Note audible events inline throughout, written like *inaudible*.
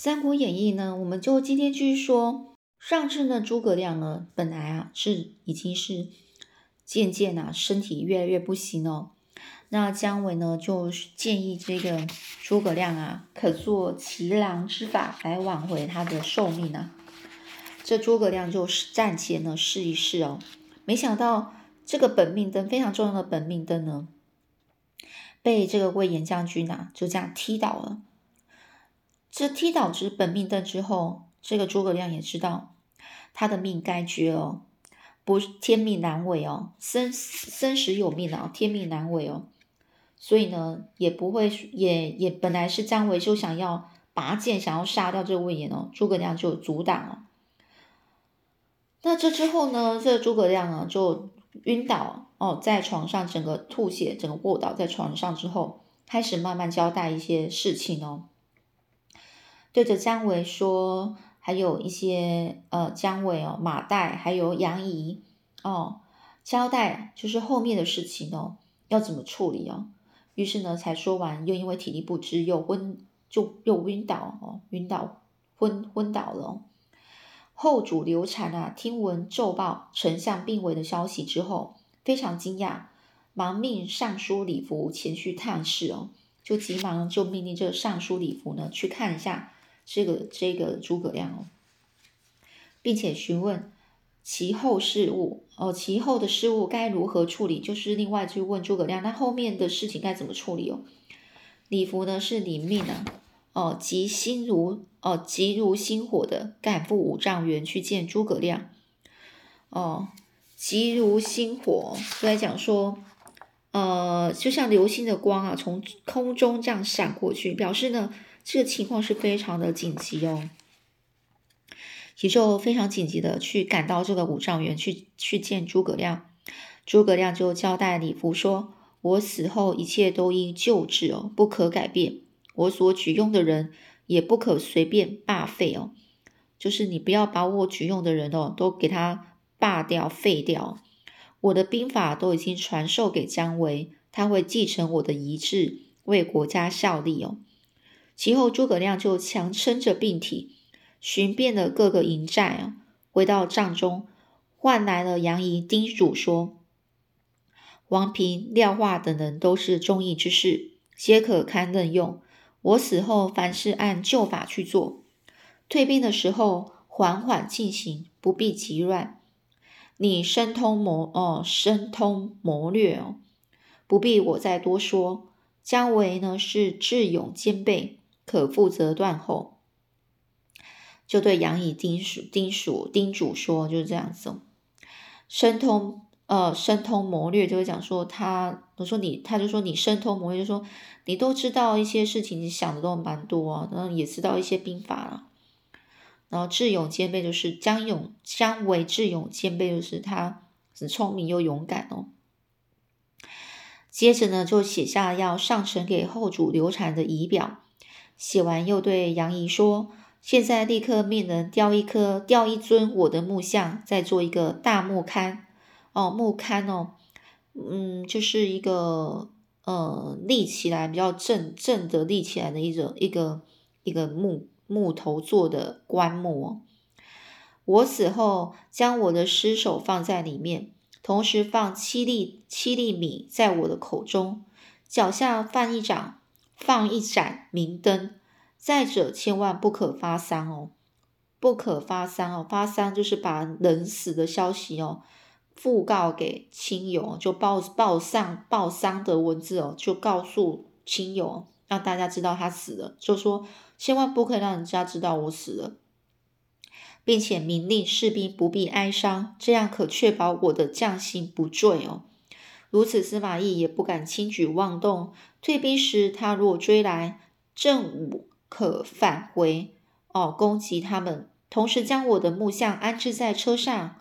三国演义》呢，我们就今天继续说。上次呢，诸葛亮呢，本来啊是已经是渐渐啊身体越来越不行哦。那姜维呢，就建议这个诸葛亮啊，可做骑狼之法来挽回他的寿命啊。这诸葛亮就暂且呢试一试哦。没想到这个本命灯非常重要的本命灯呢，被这个魏延将军啊就这样踢倒了。这踢倒之本命灯之后。这个诸葛亮也知道他的命该绝哦，不天命难违哦，生生死有命啊，天命难违哦，所以呢，也不会也也本来是姜维就想要拔剑想要杀掉这个魏延哦，诸葛亮就阻挡了。那这之后呢，这个诸葛亮啊就晕倒哦，在床上整个吐血，整个卧倒在床上之后，开始慢慢交代一些事情哦，对着姜维说。还有一些呃，姜维哦，马岱还有杨仪哦，交代就是后面的事情哦，要怎么处理哦。于是呢，才说完，又因为体力不支，又昏，就又晕倒哦，晕倒昏昏倒了。后主刘禅啊，听闻奏报丞相病危的消息之后，非常惊讶，忙命尚书李福前去探视哦，就急忙就命令这尚书李福呢去看一下。这个这个诸葛亮哦，并且询问其后事务哦，其后的事务该如何处理？就是另外去问诸葛亮，那后面的事情该怎么处理哦？李福呢是领命啊，哦，急心如哦急如星火的赶赴五丈原去见诸葛亮哦，急如星火，就在讲说，呃，就像流星的光啊，从空中这样闪过去，表示呢。这个情况是非常的紧急哦，也就非常紧急的去赶到这个五丈原去去见诸葛亮。诸葛亮就交代李福说：“我死后一切都应旧制哦，不可改变。我所举用的人也不可随便罢废哦，就是你不要把我举用的人哦都给他罢掉废掉。我的兵法都已经传授给姜维，他会继承我的遗志，为国家效力哦。”其后，诸葛亮就强撑着病体，寻遍了各个营寨啊，回到帐中，唤来了杨仪，叮嘱说：“王平、廖化等人都是忠义之士，皆可堪任用。我死后，凡事按旧法去做。退兵的时候，缓缓进行，不必急乱。你深通谋哦，深通谋略哦，不必我再多说。姜维呢，是智勇兼备。”可负责断后，就对杨仪叮嘱、叮嘱、叮嘱说，就是这样子。哦。申通呃，申通谋略，就会讲说他，我说你，他就说你申通谋略，就说你都知道一些事情，你想的都蛮多啊，然后也知道一些兵法了。然后智勇兼备，就是姜勇、姜维智勇兼备，就是他很聪明又勇敢哦。接着呢，就写下要上呈给后主刘禅的仪表。写完，又对杨仪说：“现在立刻命人雕一颗、雕一尊我的木像，再做一个大木龛。哦，木龛哦，嗯，就是一个呃立起来比较正正的立起来的一种一个一个木木头做的棺木哦。我死后，将我的尸首放在里面，同时放七粒七粒米在我的口中，脚下放一掌。”放一盏明灯，再者千万不可发丧哦，不可发丧哦，发丧就是把人死的消息哦，讣告给亲友，就报报丧报丧的文字哦，就告诉亲友，让大家知道他死了，就说千万不可以让人家知道我死了，并且明令士兵不必哀伤，这样可确保我的将心不坠哦。如此，司马懿也不敢轻举妄动。退兵时，他若追来，正午可返回哦，攻击他们。同时，将我的木像安置在车上，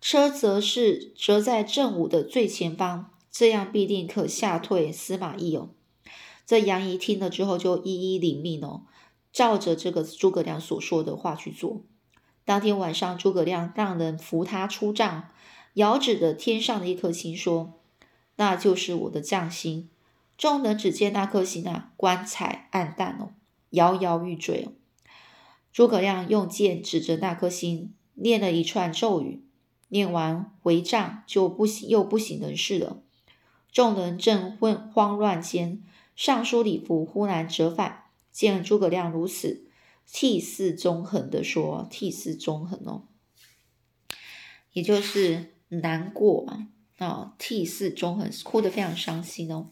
车则是折在正午的最前方，这样必定可吓退司马懿哦。这杨仪听了之后，就一一领命哦，照着这个诸葛亮所说的话去做。当天晚上，诸葛亮让人扶他出帐，遥指着天上的一颗星说。那就是我的将星，众人只见那颗心啊，光彩暗淡哦，摇摇欲坠哦。诸葛亮用剑指着那颗心，念了一串咒语，念完回帐就不行，又不省人事了。众人正混慌乱间，尚书李福忽然折返，见诸葛亮如此，涕泗纵横的说：“涕泗纵横哦，也就是难过嘛，啊，涕泗纵横，哭得非常伤心哦。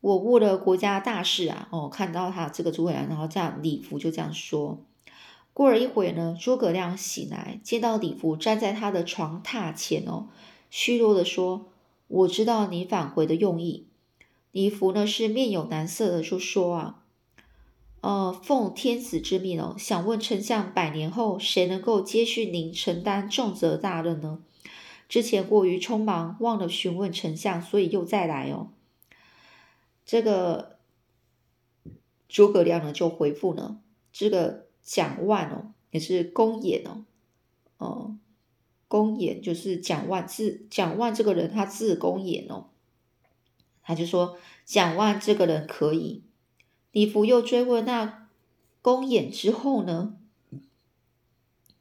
我误了国家大事啊，哦，看到他这个诸葛亮，然后这样李福就这样说。过了一会呢，诸葛亮醒来，见到李福站在他的床榻前哦，虚弱的说。”我知道你返回的用意。李福呢是面有难色的，就说啊，呃，奉天子之命哦，想问丞相，百年后谁能够接续您承担重责大任呢？之前过于匆忙，忘了询问丞相，所以又再来哦。这个诸葛亮呢就回复呢，这个蒋万哦，也是公演哦，哦。公演就是蒋万字，蒋万这个人他字公演哦，他就说蒋万这个人可以。李福又追问那公演之后呢？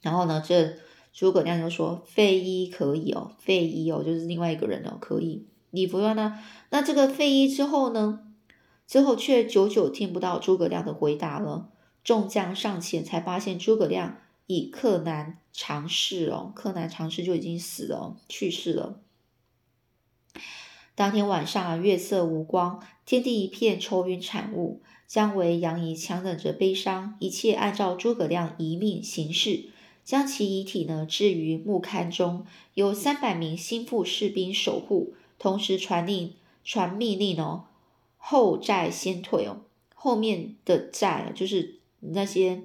然后呢，这诸葛亮就说费祎可以哦，费祎哦就是另外一个人哦，可以。李福问呢，那这个废医之后呢？之后却久久听不到诸葛亮的回答了。众将上前才发现诸葛亮。已克难尝试哦，克难尝试就已经死了，去世了。当天晚上月色无光，天地一片愁云惨雾。姜维、杨仪强忍着悲伤，一切按照诸葛亮遗命行事，将其遗体呢置于木龛中，有三百名心腹士兵守护，同时传令传命令哦，后寨先退哦，后面的寨就是那些。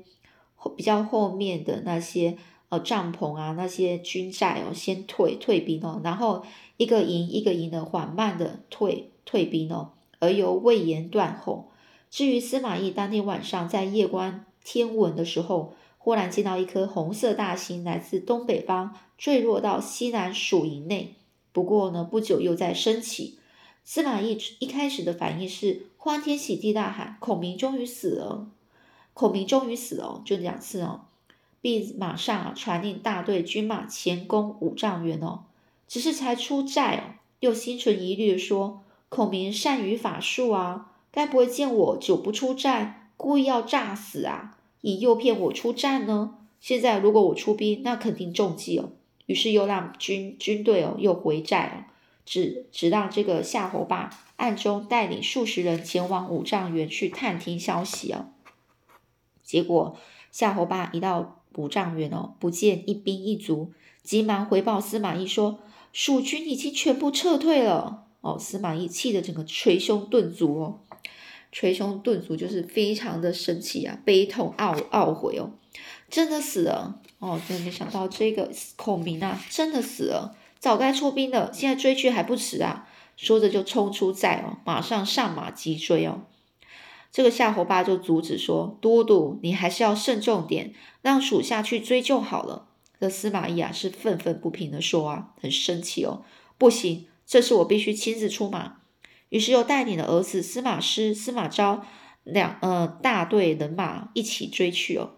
比较后面的那些呃帐篷啊，那些军寨哦，先退退兵哦，然后一个营一个营的缓慢的退退兵哦，而由魏延断后。至于司马懿当天晚上在夜观天文的时候，忽然见到一颗红色大星来自东北方坠落到西南蜀营内，不过呢不久又在升起。司马懿一开始的反应是欢天喜地大喊：“孔明终于死了。”孔明终于死了，就两次哦，并马上啊传令大队军马前攻五丈原哦。只是才出寨哦，又心存疑虑说：“孔明善于法术啊，该不会见我久不出战，故意要诈死啊，以诱骗我出战呢？现在如果我出兵，那肯定中计哦。”于是又让军军队哦又回寨哦，只只让这个夏侯霸暗中带领数十人前往五丈原去探听消息哦。结果夏侯霸一到五丈原哦，不见一兵一卒，急忙回报司马懿说：“蜀军已经全部撤退了。”哦，司马懿气得整个捶胸顿足哦，捶胸顿足就是非常的生气啊，悲痛懊懊悔哦，真的死了哦，真的没想到这个孔明啊，真的死了，早该出兵了，现在追去还不迟啊！说着就冲出寨哦，马上上马急追哦。这个夏侯霸就阻止说：“都督，你还是要慎重点，让属下去追就好了。”这司马懿啊是愤愤不平的说：“啊，很生气哦，不行，这次我必须亲自出马。”于是又带领了儿子司马师、司马昭两呃大队人马一起追去哦。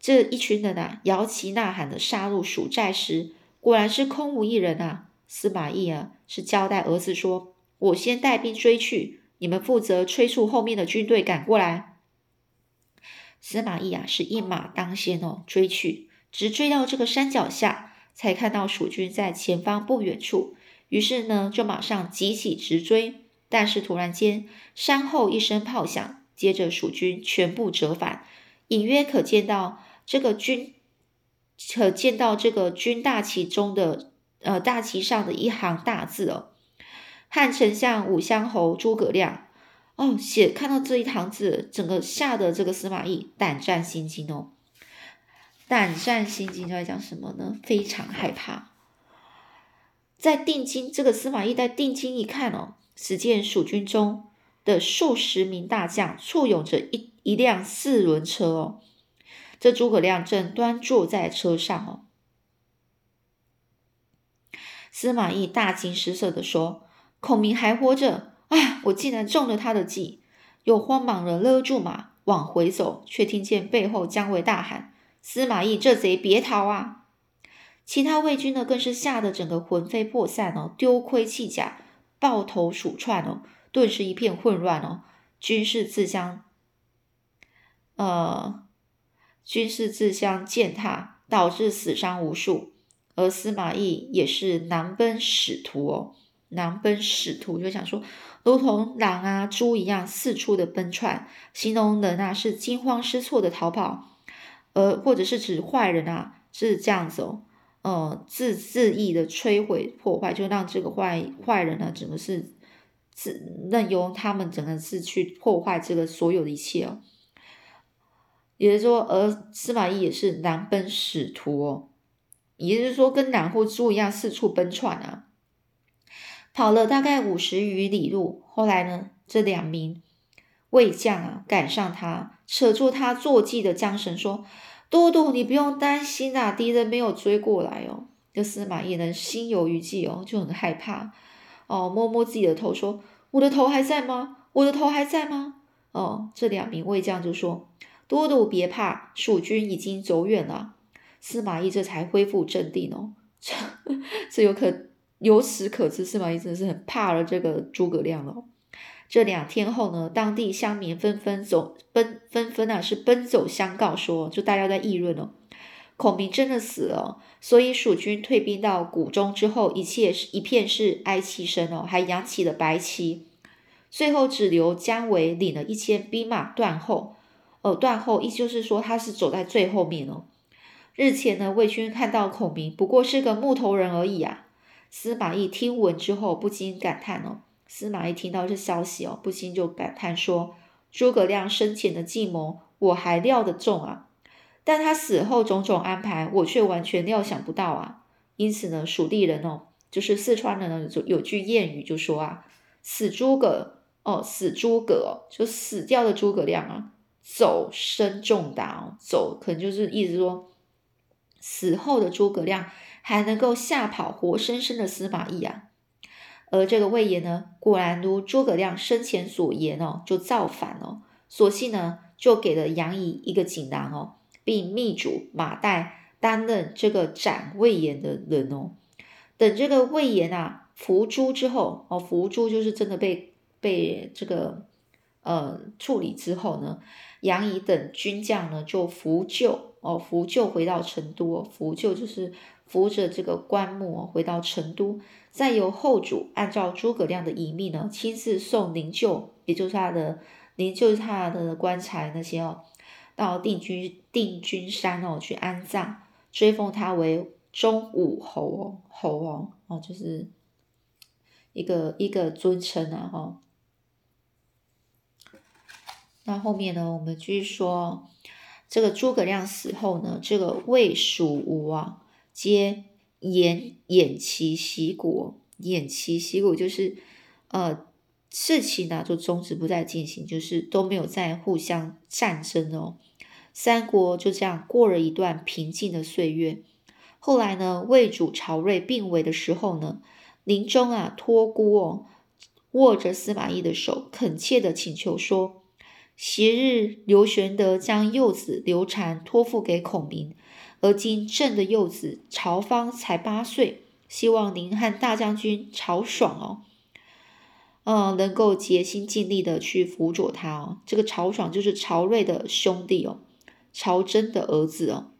这一群人啊摇旗呐喊的杀入蜀寨时，果然是空无一人啊。司马懿啊是交代儿子说：“我先带兵追去。”你们负责催促后面的军队赶过来。司马懿啊，是一马当先哦，追去，直追到这个山脚下，才看到蜀军在前方不远处。于是呢，就马上急起直追。但是突然间，山后一声炮响，接着蜀军全部折返，隐约可见到这个军，可见到这个军大旗中的呃大旗上的一行大字哦。汉丞相武乡侯诸葛亮，哦，写看到这一行字，整个吓得这个司马懿胆战心惊哦。胆战心惊在讲什么呢？非常害怕。在定睛，这个司马懿在定睛一看哦，只见蜀军中的数十名大将簇拥着一一辆四轮车哦，这诸葛亮正端坐在车上哦。司马懿大惊失色的说。孔明还活着啊！我竟然中了他的计，又慌忙的勒住马，往回走，却听见背后姜维大喊：“司马懿这贼，别逃啊！”其他魏军呢，更是吓得整个魂飞魄散哦，丢盔弃甲，抱头鼠窜哦，顿时一片混乱哦，军士自相，呃，军事自相践踏，导致死伤无数。而司马懿也是囊奔使徒哦，囊奔使徒就想说，如同狼啊、猪一样四处的奔窜，形容人啊是惊慌失措的逃跑，呃，或者是指坏人啊是这样子哦，呃，自自意的摧毁破坏，就让这个坏坏人呢，整个是自任由他们整个是去破坏这个所有的一切哦，也就是说，而司马懿也是南奔使徒哦。也就是说，跟狼或猪一样四处奔窜啊，跑了大概五十余里路。后来呢，这两名魏将啊赶上他，扯住他坐骑的缰绳，说：“都督，你不用担心啊，敌人没有追过来哦。”这司马懿呢，心有余悸哦，就很害怕哦，摸摸自己的头，说：“我的头还在吗？我的头还在吗？”哦，这两名魏将就说：“都督别怕，蜀军已经走远了。”司马懿这才恢复镇定哦，这这有可由此可知，司马懿真的是很怕了这个诸葛亮了。这两天后呢，当地乡民纷纷走奔纷纷啊，是奔走相告说，就大家在议论哦，孔明真的死了。所以蜀军退兵到谷中之后，一切是一片是哀戚声哦，还扬起了白旗。最后只留姜维领了一千兵马断后，呃，断后意思就是说他是走在最后面哦。日前呢，魏军看到孔明不过是个木头人而已啊。司马懿听闻之后，不禁感叹哦。司马懿听到这消息哦，不禁就感叹说：“诸葛亮生前的计谋，我还料得中啊，但他死后种种安排，我却完全料想不到啊。因此呢，蜀地人哦，就是四川人呢，有有句谚语就说啊：死诸葛哦，死诸葛，就死掉的诸葛亮啊，走身重大哦，走可能就是意思说。”死后的诸葛亮还能够吓跑活生生的司马懿啊！而这个魏延呢，果然如诸葛亮生前所言哦，就造反哦。索性呢，就给了杨仪一个锦囊哦，并密嘱马岱担任这个斩魏延的人哦。等这个魏延啊伏诛之后哦，伏诛就是真的被被这个呃处理之后呢，杨仪等军将呢就扶柩。哦，扶柩回到成都，哦扶柩就是扶着这个棺木哦回到成都，再由后主按照诸葛亮的遗命呢，亲自送灵柩，也就是他的灵柩，他的棺材那些哦，到定军定军山哦去安葬，追封他为中武侯哦，侯哦，哦就是一个一个尊称啊哈。那后面呢，我们继续说。这个诸葛亮死后呢，这个魏蜀吴啊，皆偃偃旗息鼓，偃旗息鼓就是呃事情呢就终止不再进行，就是都没有再互相战争哦。三国就这样过了一段平静的岁月。后来呢，魏主曹睿病危的时候呢，临终啊托孤哦，握着司马懿的手，恳切的请求说。昔日刘玄德将幼子刘禅托付给孔明，而今朕的幼子曹芳才八岁，希望您和大将军曹爽哦，嗯，能够竭心尽力的去辅佐他哦。这个曹爽就是曹睿的兄弟哦，曹真的儿子哦，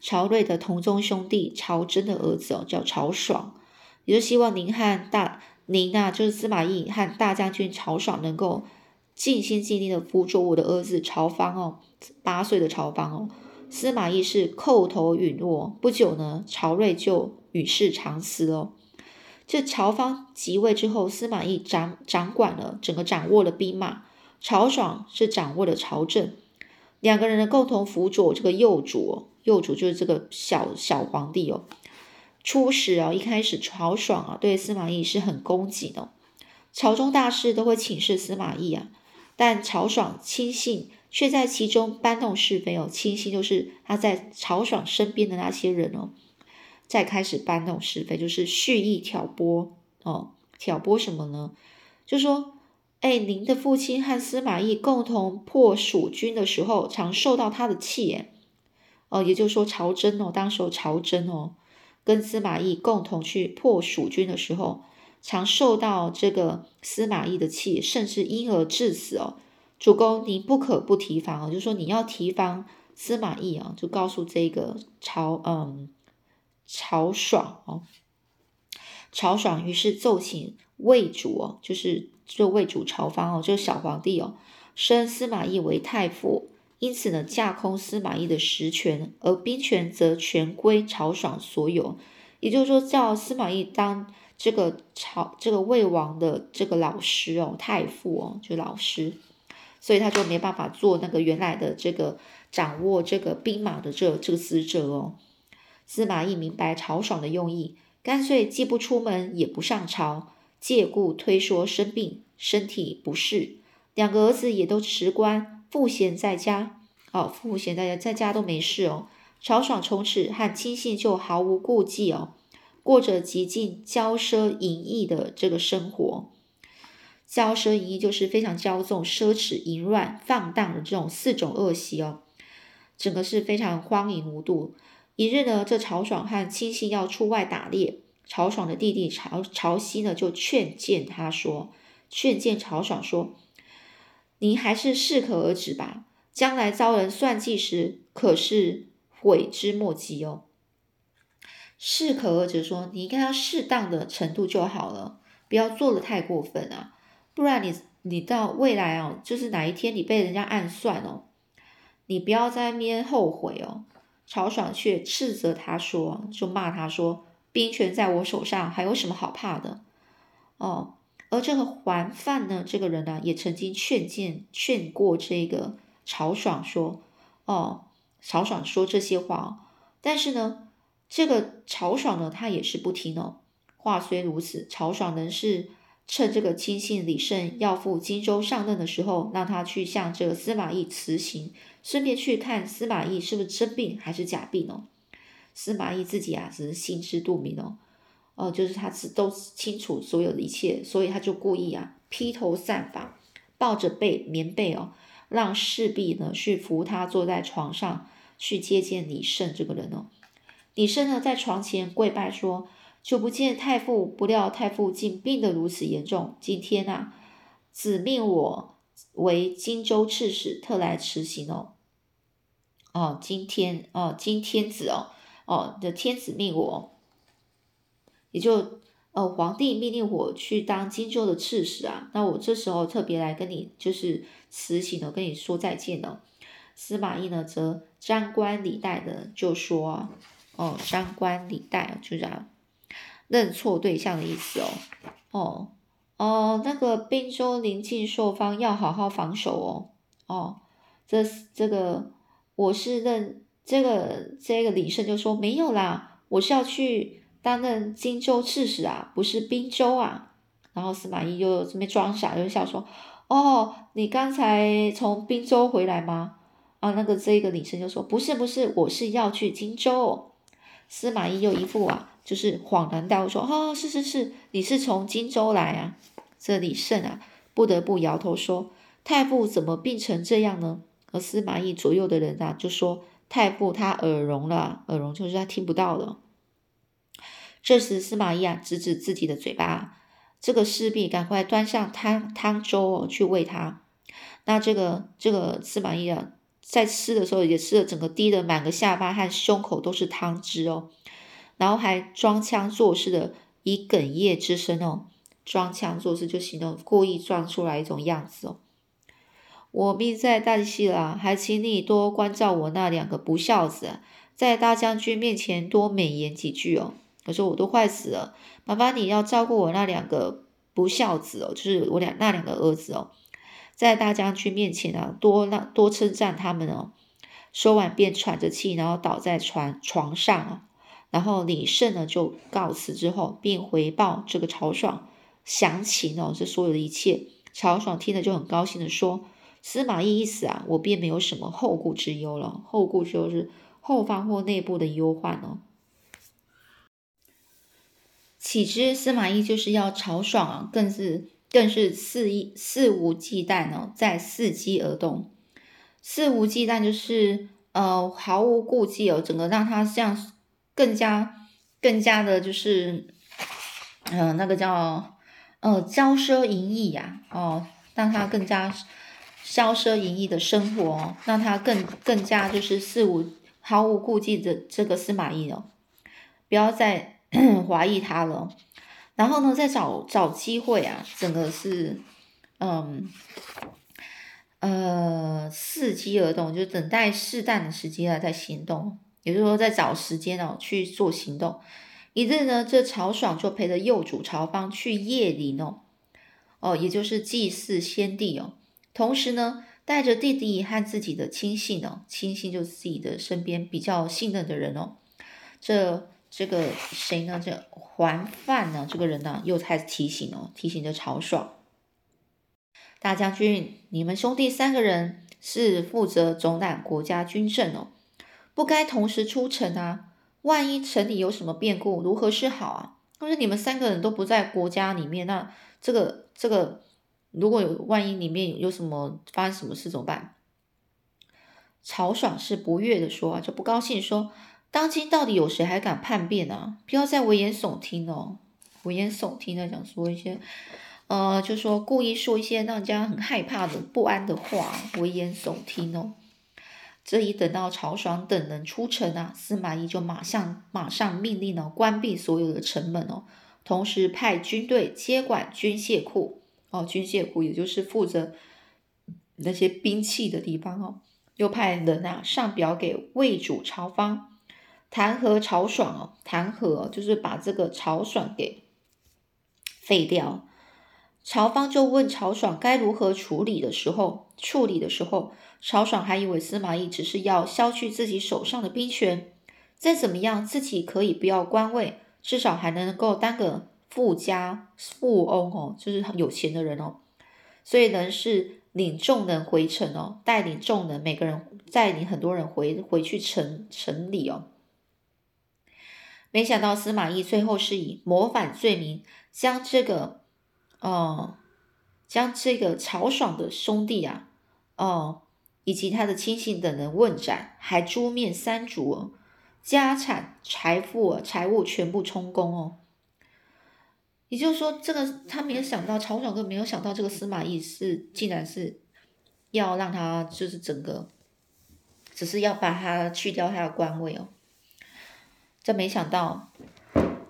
曹睿的同宗兄弟曹真的儿子哦，叫曹爽，也就希望您和大您啊，就是司马懿和大将军曹爽能够。尽心尽力的辅佐我的儿子曹芳哦，八岁的曹芳哦，司马懿是叩头允诺。不久呢，曹睿就与世长辞哦。这曹芳即位之后，司马懿掌掌管了整个掌握了兵马，曹爽是掌握了朝政，两个人呢共同辅佐这个幼主，幼主就是这个小小皇帝哦。初始啊，一开始曹爽啊对司马懿是很恭敬的，朝中大事都会请示司马懿啊。但曹爽亲信却在其中搬弄是非哦，亲信就是他在曹爽身边的那些人哦，再开始搬弄是非，就是蓄意挑拨哦，挑拨什么呢？就说哎，您的父亲和司马懿共同破蜀军的时候，常受到他的气，哦，也就是说曹真哦，当时候曹真哦，跟司马懿共同去破蜀军的时候，常受到这个司马懿的气，甚至因而致死哦。主公，你不可不提防哦，就说你要提防司马懿啊，就告诉这个曹嗯曹爽哦，曹爽于是奏请魏主哦，就是。就魏主曹方哦，就是小皇帝哦，升司马懿为太傅，因此呢，架空司马懿的实权，而兵权则全归曹爽所有。也就是说，叫司马懿当这个曹这个魏王的这个老师哦，太傅哦，就老师，所以他就没办法做那个原来的这个掌握这个兵马的这这个使者哦。司马懿明白曹爽的用意，干脆既不出门，也不上朝。借故推说生病，身体不适，两个儿子也都辞官，赋闲在家。哦，赋闲在家，在家都没事哦。曹爽从此和亲信就毫无顾忌哦，过着极尽骄奢淫逸的这个生活。骄奢淫逸就是非常骄纵、奢侈、淫乱、放荡的这种四种恶习哦，整个是非常荒淫无度。一日呢，这曹爽和亲信要出外打猎。曹爽的弟弟曹曹熙呢，就劝谏他说：“劝谏曹爽说，您还是适可而止吧，将来遭人算计时，可是悔之莫及哦。适可而止，说你应该要适当的程度就好了，不要做的太过分啊，不然你你到未来哦，就是哪一天你被人家暗算哦，你不要在那边后悔哦。”曹爽却斥责他说：“就骂他说。”兵权在我手上，还有什么好怕的？哦，而这个还范呢？这个人呢，也曾经劝谏、劝过这个曹爽说：“哦，曹爽说这些话，但是呢，这个曹爽呢，他也是不听哦。话虽如此，曹爽仍是趁这个亲信李胜要赴荆州上任的时候，让他去向这个司马懿辞行，顺便去看司马懿是不是真病还是假病哦。”司马懿自己啊，只是心知肚明哦，哦，就是他是都清楚所有的一切，所以他就故意啊披头散发，抱着被棉被哦，让侍婢呢去扶他坐在床上去接见李胜这个人哦。李胜呢在床前跪拜说：“久不见太傅，不料太傅竟病得如此严重，今天啊，子命我为荆州刺史，特来辞行哦。哦，今天哦，今天子哦。”哦，的天子命我，也就呃皇帝命令我去当荆州的刺史啊。那我这时候特别来跟你就是辞行哦，跟你说再见了。司马懿呢，则张冠李戴的就说：“哦，张冠李戴就这样认错对象的意思哦。哦哦，那个滨州临近朔方，要好好防守哦。哦，这这个我是认。”这个这个李胜就说没有啦，我是要去担任荆州刺史啊，不是滨州啊。然后司马懿就这边装傻，就笑说：“哦，你刚才从滨州回来吗？”啊，那个这个李胜就说：“不是不是，我是要去荆州。”司马懿又一副啊，就是恍然大悟说：“哦，是是是，你是从荆州来啊。”这李胜啊，不得不摇头说：“太傅怎么病成这样呢？”而司马懿左右的人啊，就说。太傅他耳聋了，耳聋就是他听不到了。这时司马懿啊，指指自己的嘴巴，这个侍婢赶快端上汤汤粥哦，去喂他。那这个这个司马懿啊，在吃的时候也吃的整个滴的满个下巴和胸口都是汤汁哦，然后还装腔作势的以哽咽之声哦，装腔作势就形容故意装出来一种样子哦。我命在旦夕了，还请你多关照我那两个不孝子，在大将军面前多美言几句哦。我说我都快死了，麻烦你要照顾我那两个不孝子哦，就是我俩那两个儿子哦，在大将军面前啊，多让多称赞他们哦。说完便喘着气，然后倒在床床上啊。然后李胜呢就告辞之后，并回报这个曹爽详情哦，这所有的一切。曹爽听了就很高兴的说。司马懿一死啊，我便没有什么后顾之忧了。后顾之忧是后方或内部的忧患哦。岂知司马懿就是要曹爽啊，更是更是肆意肆无忌惮哦，在伺机而动。肆无忌惮就是呃毫无顾忌哦，整个让他这样更加更加的，就是嗯那个叫呃骄奢淫逸呀哦，让他更加骄奢淫逸的生活，让他更更加就是肆无毫无顾忌的这个司马懿哦，不要再 *coughs* 怀疑他了。然后呢，再找找机会啊，整个是嗯。呃，伺机而动，就等待适当的时机啊，再行动，也就是说，在找时间哦去做行动。一日呢，这曹爽就陪着幼主曹芳去夜林哦，哦，也就是祭祀先帝哦。同时呢，带着弟弟和自己的亲信哦，亲信就是自己的身边比较信任的人哦。这这个谁呢？这桓范呢？这个人呢，又开始提醒哦，提醒着曹爽。大将军，你们兄弟三个人是负责总揽国家军政哦，不该同时出城啊！万一城里有什么变故，如何是好啊？或者你们三个人都不在国家里面，那这个这个，如果有万一里面有什么发生什么事怎么办？曹爽是不悦的说，就不高兴说：当今到底有谁还敢叛变啊？不要再危言耸听哦，危言耸听的讲说一些。呃，就说故意说一些让人家很害怕的不安的话，危言耸听哦。这一等到曹爽等人出城啊，司马懿就马上马上命令了关闭所有的城门哦，同时派军队接管军械库哦，军械库也就是负责那些兵器的地方哦，又派人啊上表给魏主曹芳弹劾曹爽哦，弹劾就是把这个曹爽给废掉。曹芳就问曹爽该如何处理的时候，处理的时候，曹爽还以为司马懿只是要削去自己手上的兵权，再怎么样自己可以不要官位，至少还能够当个富家富翁哦，就是有钱的人哦。所以呢是领众人回城哦，带领众人每个人带领很多人回回去城城里哦。没想到司马懿最后是以谋反罪名将这个。哦，将这个曹爽的兄弟啊，哦，以及他的亲信等人问斩，还诛灭三族，家产财富财物全部充公哦。也就是说，这个他没有想到，曹爽哥没有想到，这个司马懿是竟然是要让他就是整个，只是要把他去掉他的官位哦。这没想到。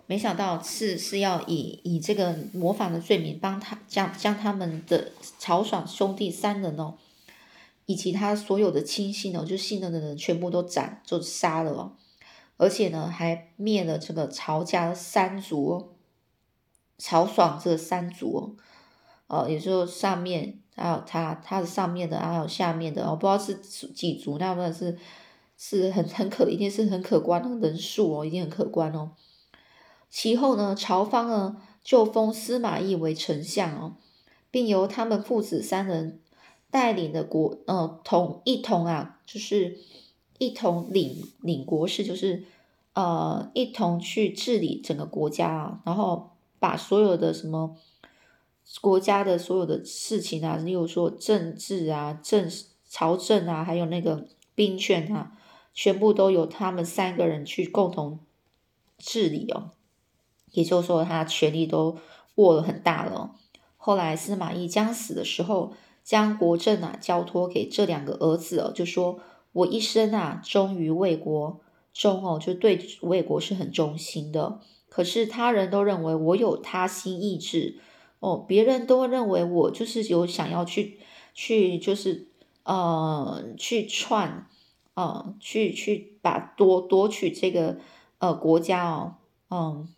没想到是是要以以这个模仿的罪名帮他将将他们的曹爽兄弟三人哦，以及他所有的亲信哦，就信任的人全部都斩就杀了哦，而且呢还灭了这个曹家三族哦，曹爽这三族哦，哦，也就上面还有他他的上面的还有下面的哦，不知道是几族，那么是是很很可一定是很可观的人数哦，一定很可观哦。其后呢，曹芳呢就封司马懿为丞相哦，并由他们父子三人带领的国呃同一同啊，就是一同领领国事，就是呃一同去治理整个国家啊，然后把所有的什么国家的所有的事情啊，例如说政治啊、政朝政啊，还有那个兵权啊，全部都由他们三个人去共同治理哦。也就是说，他权力都握了很大了。后来司马懿将死的时候，将国政啊交托给这两个儿子哦，就说：“我一生啊忠于魏国，忠哦就对魏国是很忠心的。可是他人都认为我有他心意志哦，别人都认为我就是有想要去去就是呃去篡呃去去把夺夺取这个呃国家哦，嗯。”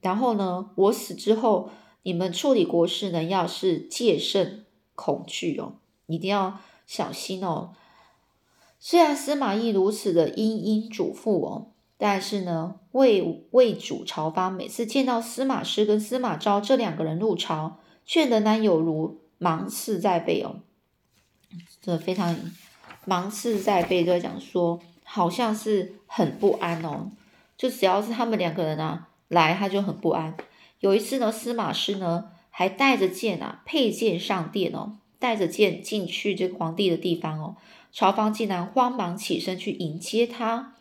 然后呢，我死之后，你们处理国事呢，要是戒慎恐惧哦，一定要小心哦。虽然司马懿如此的殷殷嘱咐哦，但是呢，魏魏主曹芳每次见到司马师跟司马昭这两个人入朝，却仍然有如芒刺在背哦，这非常芒刺在背，就讲说好像是很不安哦，就只要是他们两个人啊。来，他就很不安。有一次呢，司马师呢还带着剑啊，佩剑上殿哦，带着剑进去这个皇帝的地方哦。朝方竟然慌忙起身去迎接他。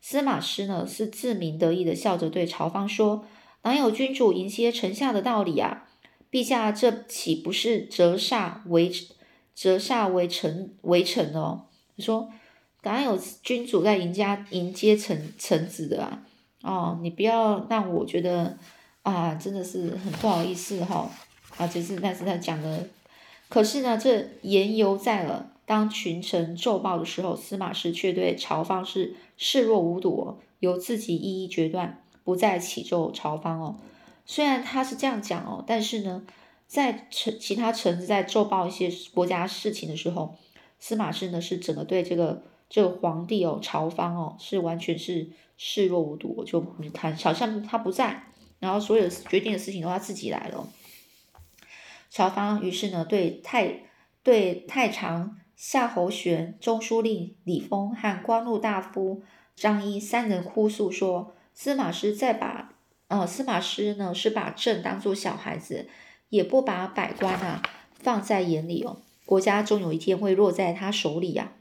司马师呢是自鸣得意的笑着对朝方说：“哪有君主迎接臣下的道理啊？陛下这岂不是折煞为折煞为臣为臣哦？”你说：“哪有君主在迎家迎接臣臣子的啊？哦，你不要让我觉得。”啊，真的是很不好意思哈，啊，只是但是他讲的，可是呢，这言犹在了。当群臣奏报的时候，司马师却对朝方是视若无睹，由自己一一决断，不再启奏朝方哦。虽然他是这样讲哦，但是呢，在臣其他臣子在奏报一些国家事情的时候，司马师呢是整个对这个这个皇帝哦，朝方哦，是完全是视若无睹，就你看，好像他不在。然后所有决定的事情都他自己来了。朝方于是呢，对太对太常、夏侯玄、中书令李丰和光禄大夫张仪三人哭诉说：“司马师再把呃，司马师呢是把朕当做小孩子，也不把百官啊放在眼里哦。国家终有一天会落在他手里呀。”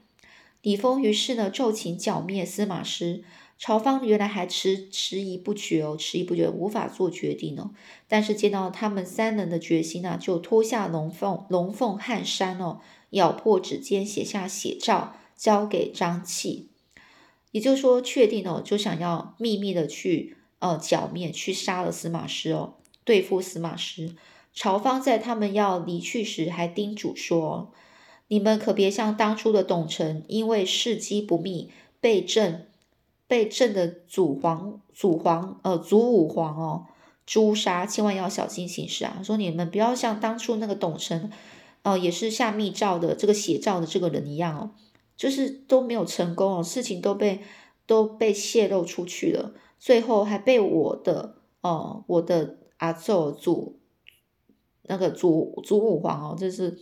李丰于是呢，奏请剿灭司马师。朝方原来还迟迟疑不决哦，迟疑不决，无法做决定哦。但是见到他们三人的决心呢，就脱下龙凤龙凤汗衫哦，咬破指尖，写下写照，交给张器。也就是说，确定哦，就想要秘密的去呃剿灭，去杀了司马师哦，对付司马师。朝方在他们要离去时，还叮嘱说：“你们可别像当初的董承，因为事机不密，被朕。”被朕的祖皇、祖皇、呃祖武皇哦诛杀，千万要小心行事啊！说你们不要像当初那个董承，哦也是下密诏的这个写诏的这个人一样哦，就是都没有成功哦，事情都被都被泄露出去了，最后还被我的哦我的阿奏祖那个祖祖武皇哦，就是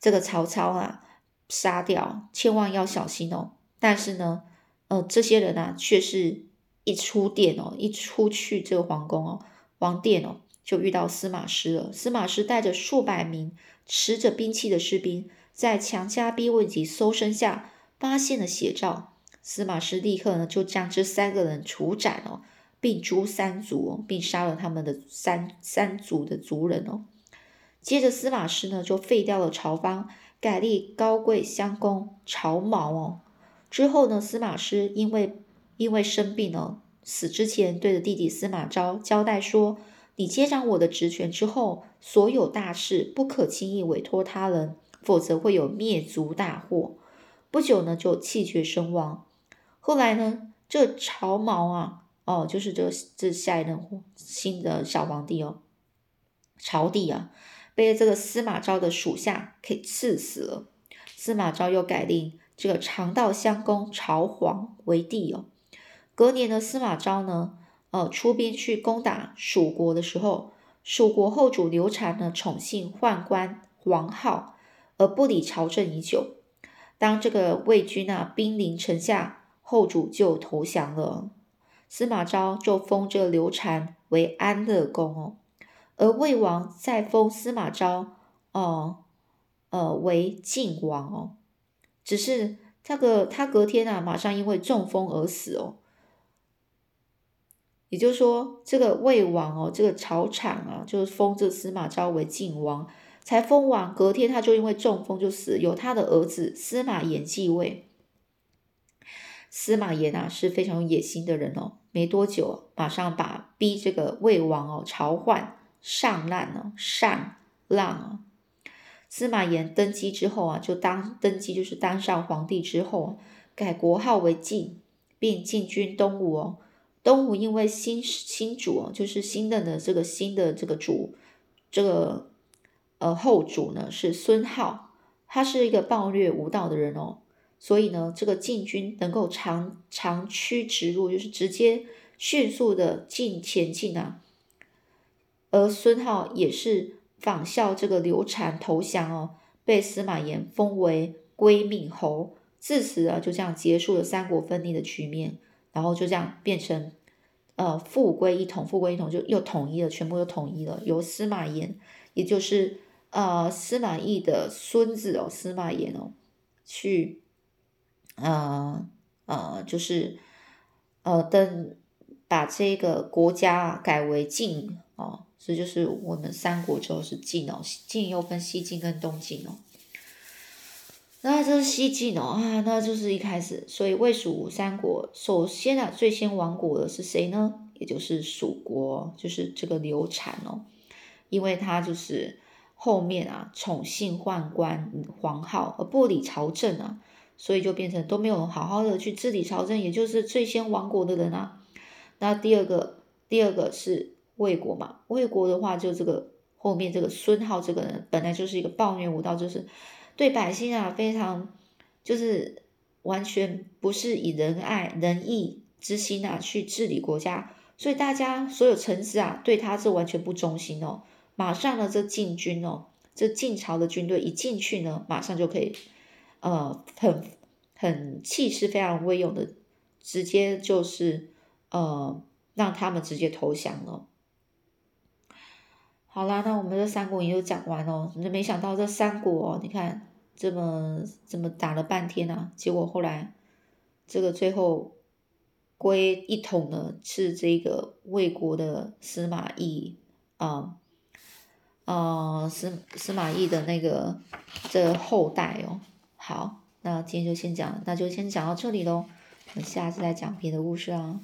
这个曹操啊杀掉，千万要小心哦！但是呢。呃，这些人啊，却是一出殿哦，一出去这个皇宫哦，皇殿哦，就遇到司马师了。司马师带着数百名持着兵器的士兵，在强加逼问及搜身下，发现了写照。司马师立刻呢，就将这三个人处斩哦，并诛三族，并杀了他们的三三族的族人哦。接着，司马师呢，就废掉了朝方，改立高贵襄公朝毛哦。之后呢，司马师因为因为生病了，死之前对着弟弟司马昭交代说：“你接掌我的职权之后，所有大事不可轻易委托他人，否则会有灭族大祸。”不久呢，就气绝身亡。后来呢，这朝毛啊，哦，就是这这下一任新的小皇帝哦，朝帝啊，被这个司马昭的属下给赐死了。司马昭又改令。这个长道襄公朝皇为帝哦。隔年的司马昭呢，呃，出兵去攻打蜀国的时候，蜀国后主刘禅呢，宠幸宦官黄皓，而不理朝政已久。当这个魏军啊兵临城下，后主就投降了。司马昭就封这刘禅为安乐公哦，而魏王再封司马昭哦，呃，为晋王哦。只是这个他隔天啊，马上因为中风而死哦。也就是说，这个魏王哦，这个朝产啊，就是封这司马昭为晋王，才封完，隔天他就因为中风就死，由他的儿子司马炎继位。司马炎啊是非常有野心的人哦，没多久马上把逼这个魏王哦朝换上滥哦上滥啊。司马炎登基之后啊，就当登基就是当上皇帝之后，改国号为晋，并进军东吴哦。东吴因为新新主哦，就是新任的这个新的这个主，这个呃后主呢是孙皓，他是一个暴虐无道的人哦，所以呢，这个晋军能够长长驱直入，就是直接迅速的进前进啊。而孙皓也是。仿效这个刘禅投降哦，被司马炎封为归命侯，自此啊就这样结束了三国分立的局面，然后就这样变成呃复归一统，复归一统就又统一了，全部又统一了，由司马炎，也就是呃司马懿的孙子哦，司马炎哦，去呃呃就是呃等把这个国家改为晋哦，这就是我们三国之后是晋哦，晋又分西晋跟东晋哦。那这是西晋哦啊，那就是一开始，所以魏蜀吴三国，首先啊，最先亡国的是谁呢？也就是蜀国，就是这个刘禅哦，因为他就是后面啊宠幸宦官黄皓而不理朝政啊，所以就变成都没有好好的去治理朝政，也就是最先亡国的人啊。那第二个，第二个是魏国嘛，魏国的话就这个后面这个孙皓这个人本来就是一个暴虐无道，就是。对百姓啊，非常就是完全不是以仁爱仁义之心啊去治理国家，所以大家所有臣子啊对他是完全不忠心哦。马上呢，这晋军哦，这晋朝的军队一进去呢，马上就可以呃很很气势非常威勇的，直接就是呃让他们直接投降了。好啦，那我们这三国也就讲完哦。没想到这三国，你看这么这么打了半天啊，结果后来这个最后归一统的是这个魏国的司马懿啊啊司司马懿的那个这后代哦。好，那今天就先讲，那就先讲到这里喽。我们下次再讲别的故事啊。